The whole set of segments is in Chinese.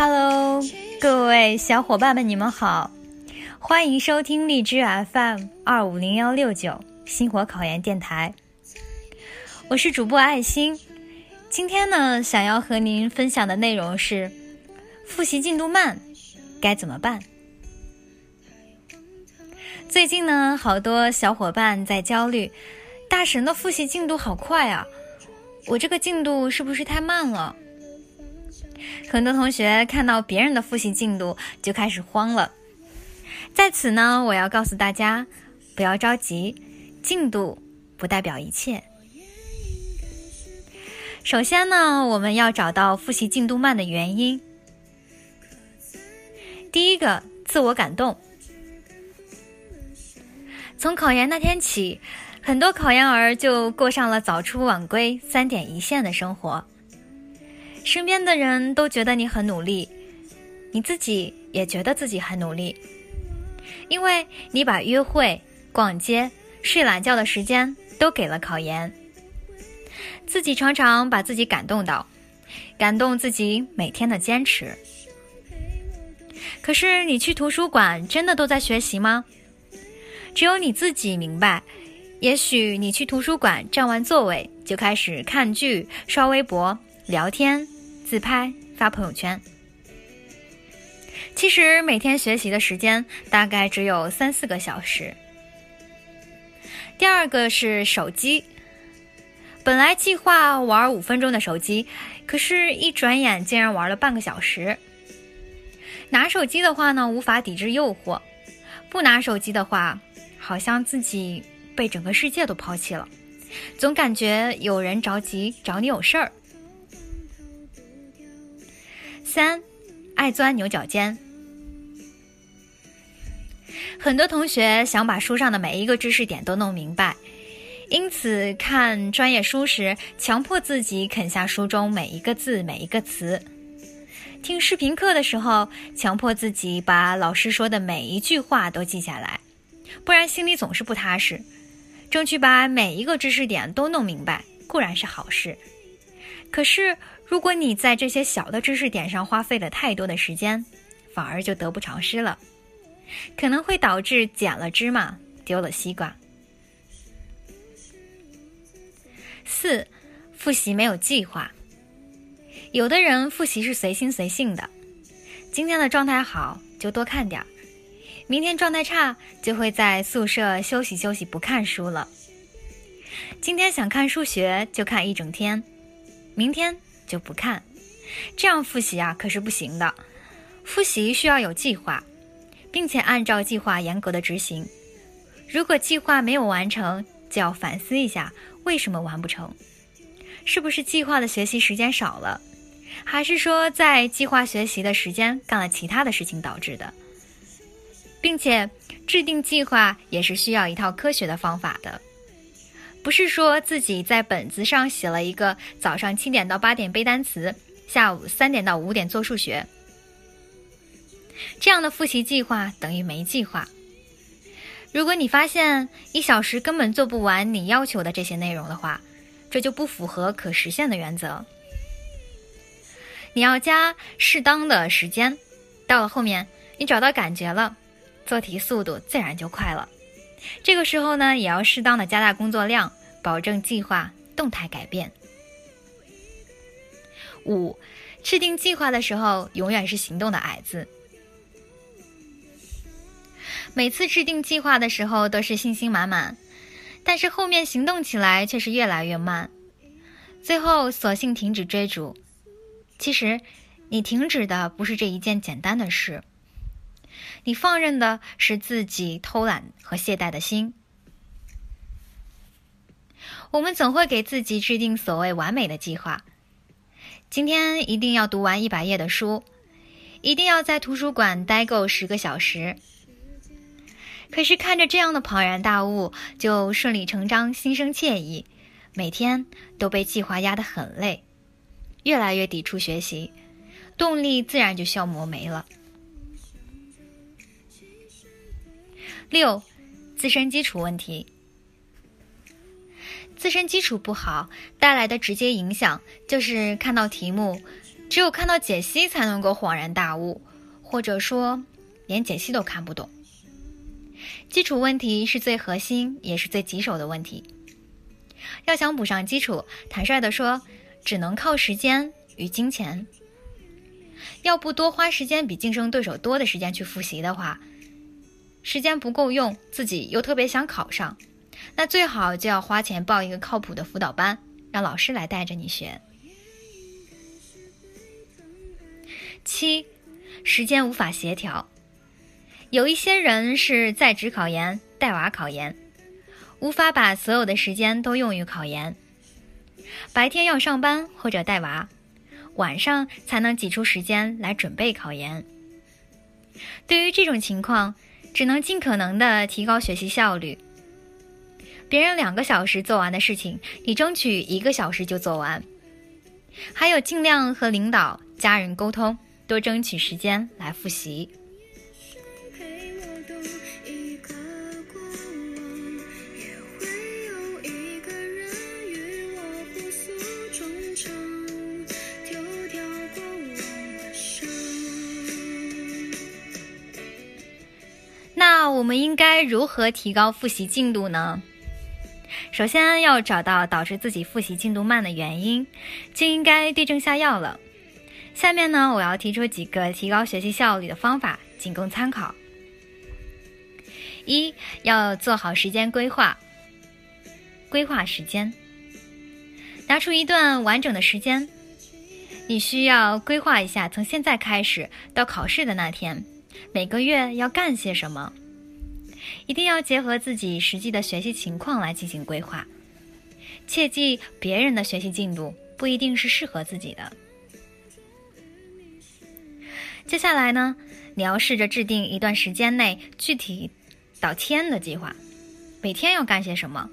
Hello，各位小伙伴们，你们好，欢迎收听荔枝 FM 二五零幺六九星火考研电台，我是主播爱心。今天呢，想要和您分享的内容是复习进度慢该怎么办？最近呢，好多小伙伴在焦虑，大神的复习进度好快啊，我这个进度是不是太慢了？很多同学看到别人的复习进度就开始慌了。在此呢，我要告诉大家，不要着急，进度不代表一切。首先呢，我们要找到复习进度慢的原因。第一个，自我感动。从考研那天起，很多考研儿就过上了早出晚归、三点一线的生活。身边的人都觉得你很努力，你自己也觉得自己很努力，因为你把约会、逛街、睡懒觉的时间都给了考研。自己常常把自己感动到，感动自己每天的坚持。可是你去图书馆真的都在学习吗？只有你自己明白。也许你去图书馆占完座位就开始看剧、刷微博、聊天。自拍发朋友圈。其实每天学习的时间大概只有三四个小时。第二个是手机，本来计划玩五分钟的手机，可是一转眼竟然玩了半个小时。拿手机的话呢，无法抵制诱惑；不拿手机的话，好像自己被整个世界都抛弃了，总感觉有人着急找你有事儿。三，爱钻牛角尖。很多同学想把书上的每一个知识点都弄明白，因此看专业书时，强迫自己啃下书中每一个字、每一个词；听视频课的时候，强迫自己把老师说的每一句话都记下来，不然心里总是不踏实。争取把每一个知识点都弄明白，固然是好事，可是。如果你在这些小的知识点上花费了太多的时间，反而就得不偿失了，可能会导致捡了芝麻丢了西瓜。四，复习没有计划。有的人复习是随心随性的，今天的状态好就多看点儿，明天状态差就会在宿舍休息休息不看书了。今天想看数学就看一整天，明天。就不看，这样复习啊可是不行的。复习需要有计划，并且按照计划严格的执行。如果计划没有完成，就要反思一下为什么完不成，是不是计划的学习时间少了，还是说在计划学习的时间干了其他的事情导致的？并且制定计划也是需要一套科学的方法的。不是说自己在本子上写了一个早上七点到八点背单词，下午三点到五点做数学，这样的复习计划等于没计划。如果你发现一小时根本做不完你要求的这些内容的话，这就不符合可实现的原则。你要加适当的时间，到了后面你找到感觉了，做题速度自然就快了。这个时候呢，也要适当的加大工作量，保证计划动态改变。五，制定计划的时候，永远是行动的矮子。每次制定计划的时候都是信心满满，但是后面行动起来却是越来越慢，最后索性停止追逐。其实，你停止的不是这一件简单的事。你放任的是自己偷懒和懈怠的心。我们总会给自己制定所谓完美的计划：今天一定要读完一百页的书，一定要在图书馆待够十个小时。可是看着这样的庞然大物，就顺理成章、心生惬意，每天都被计划压得很累，越来越抵触学习，动力自然就消磨没了。六，自身基础问题。自身基础不好带来的直接影响，就是看到题目只有看到解析才能够恍然大悟，或者说连解析都看不懂。基础问题是最核心也是最棘手的问题。要想补上基础，坦率地说，只能靠时间与金钱。要不多花时间比竞争对手多的时间去复习的话，时间不够用，自己又特别想考上，那最好就要花钱报一个靠谱的辅导班，让老师来带着你学。七，时间无法协调。有一些人是在职考研、带娃考研，无法把所有的时间都用于考研。白天要上班或者带娃，晚上才能挤出时间来准备考研。对于这种情况，只能尽可能的提高学习效率。别人两个小时做完的事情，你争取一个小时就做完。还有，尽量和领导、家人沟通，多争取时间来复习。那我们应该如何提高复习进度呢？首先要找到导致自己复习进度慢的原因，就应该对症下药了。下面呢，我要提出几个提高学习效率的方法，仅供参考。一要做好时间规划，规划时间，拿出一段完整的时间，你需要规划一下，从现在开始到考试的那天。每个月要干些什么？一定要结合自己实际的学习情况来进行规划。切记，别人的学习进度不一定是适合自己的。接下来呢，你要试着制定一段时间内具体到天的计划，每天要干些什么？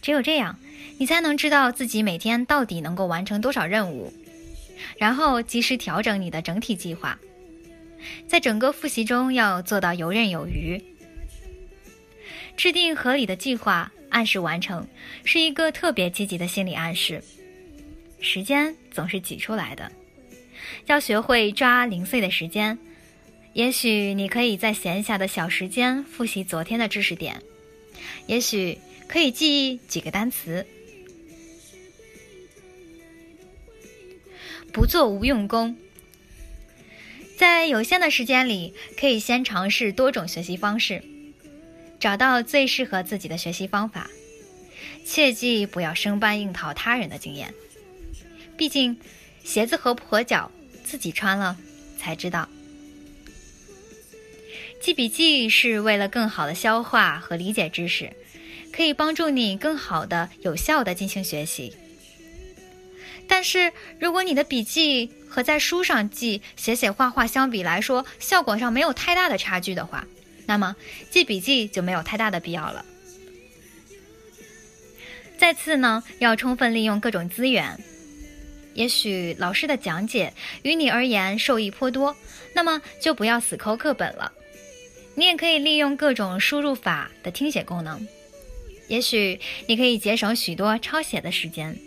只有这样，你才能知道自己每天到底能够完成多少任务，然后及时调整你的整体计划。在整个复习中要做到游刃有余，制定合理的计划，按时完成，是一个特别积极的心理暗示。时间总是挤出来的，要学会抓零碎的时间。也许你可以在闲暇的小时间复习昨天的知识点，也许可以记忆几个单词。不做无用功。在有限的时间里，可以先尝试多种学习方式，找到最适合自己的学习方法。切记不要生搬硬套他人的经验，毕竟鞋子合不合脚，自己穿了才知道。记笔记是为了更好的消化和理解知识，可以帮助你更好的、有效的进行学习。但是，如果你的笔记和在书上记、写写画画相比来说，效果上没有太大的差距的话，那么记笔记就没有太大的必要了。再次呢，要充分利用各种资源。也许老师的讲解于你而言受益颇多，那么就不要死抠课本了。你也可以利用各种输入法的听写功能，也许你可以节省许多抄写的时间。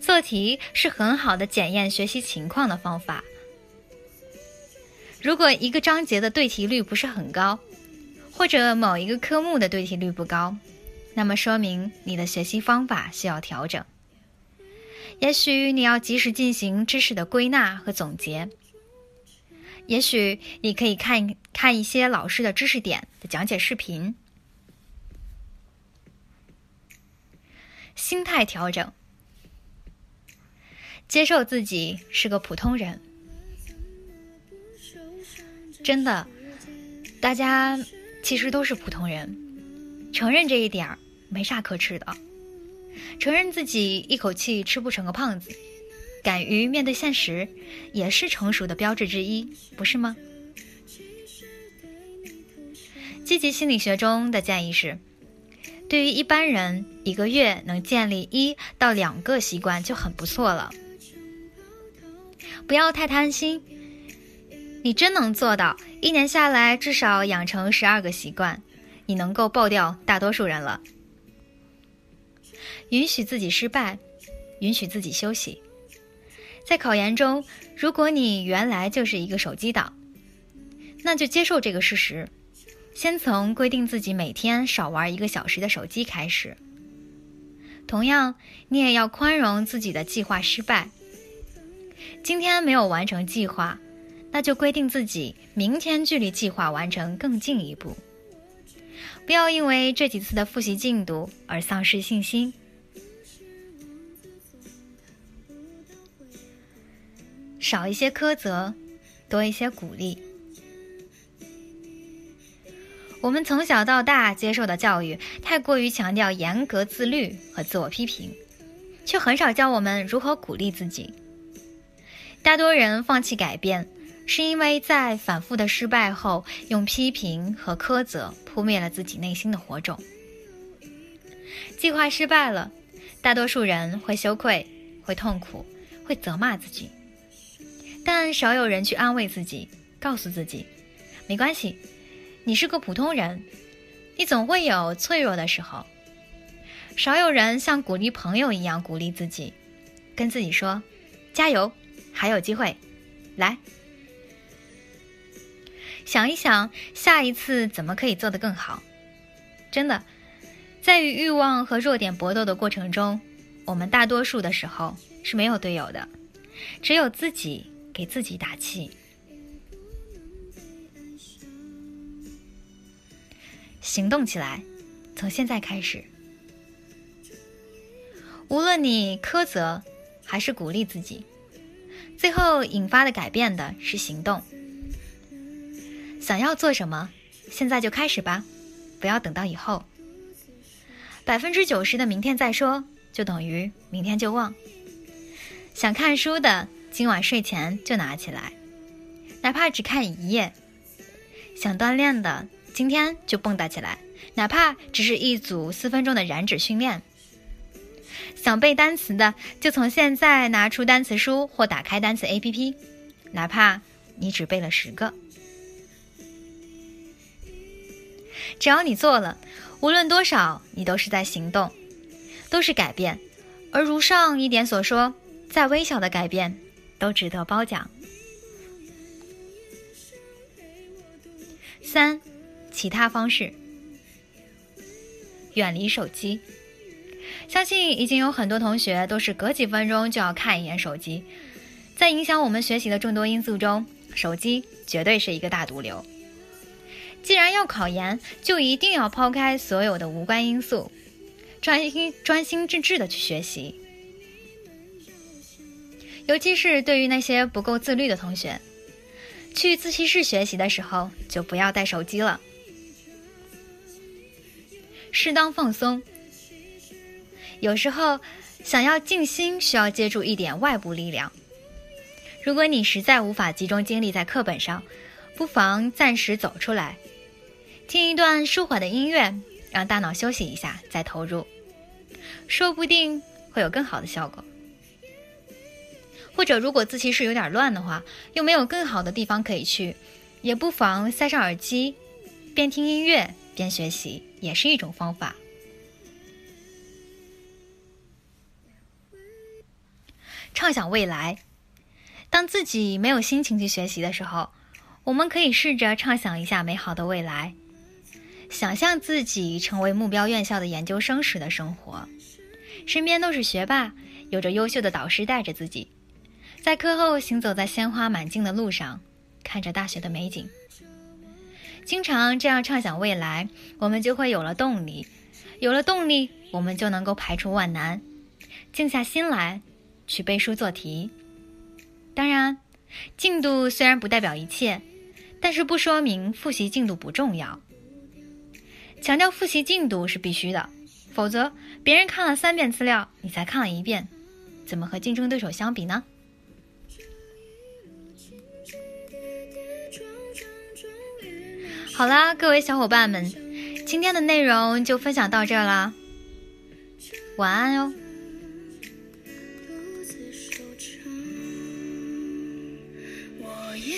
做题是很好的检验学习情况的方法。如果一个章节的对题率不是很高，或者某一个科目的对题率不高，那么说明你的学习方法需要调整。也许你要及时进行知识的归纳和总结。也许你可以看看一些老师的知识点的讲解视频。心态调整。接受自己是个普通人，真的，大家其实都是普通人，承认这一点儿没啥可耻的，承认自己一口气吃不成个胖子，敢于面对现实，也是成熟的标志之一，不是吗？积极心理学中的建议是，对于一般人，一个月能建立一到两个习惯就很不错了。不要太贪心，你真能做到，一年下来至少养成十二个习惯，你能够爆掉大多数人了。允许自己失败，允许自己休息，在考研中，如果你原来就是一个手机党，那就接受这个事实，先从规定自己每天少玩一个小时的手机开始。同样，你也要宽容自己的计划失败。今天没有完成计划，那就规定自己明天距离计划完成更进一步。不要因为这几次的复习进度而丧失信心。少一些苛责，多一些鼓励。我们从小到大接受的教育太过于强调严格自律和自我批评，却很少教我们如何鼓励自己。大多人放弃改变，是因为在反复的失败后，用批评和苛责扑灭了自己内心的火种。计划失败了，大多数人会羞愧、会痛苦、会责骂自己，但少有人去安慰自己，告诉自己，没关系。你是个普通人，你总会有脆弱的时候。少有人像鼓励朋友一样鼓励自己，跟自己说：“加油，还有机会，来。”想一想，下一次怎么可以做得更好？真的，在与欲望和弱点搏斗的过程中，我们大多数的时候是没有队友的，只有自己给自己打气。行动起来，从现在开始。无论你苛责还是鼓励自己，最后引发的改变的是行动。想要做什么，现在就开始吧，不要等到以后。百分之九十的明天再说，就等于明天就忘。想看书的，今晚睡前就拿起来，哪怕只看一页。想锻炼的。今天就蹦跶起来，哪怕只是一组四分钟的燃脂训练。想背单词的，就从现在拿出单词书或打开单词 APP，哪怕你只背了十个。只要你做了，无论多少，你都是在行动，都是改变。而如上一点所说，再微小的改变，都值得褒奖。三。其他方式，远离手机。相信已经有很多同学都是隔几分钟就要看一眼手机，在影响我们学习的众多因素中，手机绝对是一个大毒瘤。既然要考研，就一定要抛开所有的无关因素，专心专心致志的去学习。尤其是对于那些不够自律的同学，去自习室学习的时候就不要带手机了。适当放松，有时候想要静心，需要借助一点外部力量。如果你实在无法集中精力在课本上，不妨暂时走出来，听一段舒缓的音乐，让大脑休息一下再投入，说不定会有更好的效果。或者，如果自习室有点乱的话，又没有更好的地方可以去，也不妨塞上耳机，边听音乐边学习。也是一种方法。畅想未来，当自己没有心情去学习的时候，我们可以试着畅想一下美好的未来，想象自己成为目标院校的研究生时的生活，身边都是学霸，有着优秀的导师带着自己，在课后行走在鲜花满径的路上，看着大学的美景。经常这样畅想未来，我们就会有了动力。有了动力，我们就能够排除万难，静下心来去背书做题。当然，进度虽然不代表一切，但是不说明复习进度不重要。强调复习进度是必须的，否则别人看了三遍资料，你才看了一遍，怎么和竞争对手相比呢？好啦，各位小伙伴们，今天的内容就分享到这啦，晚安哟。我也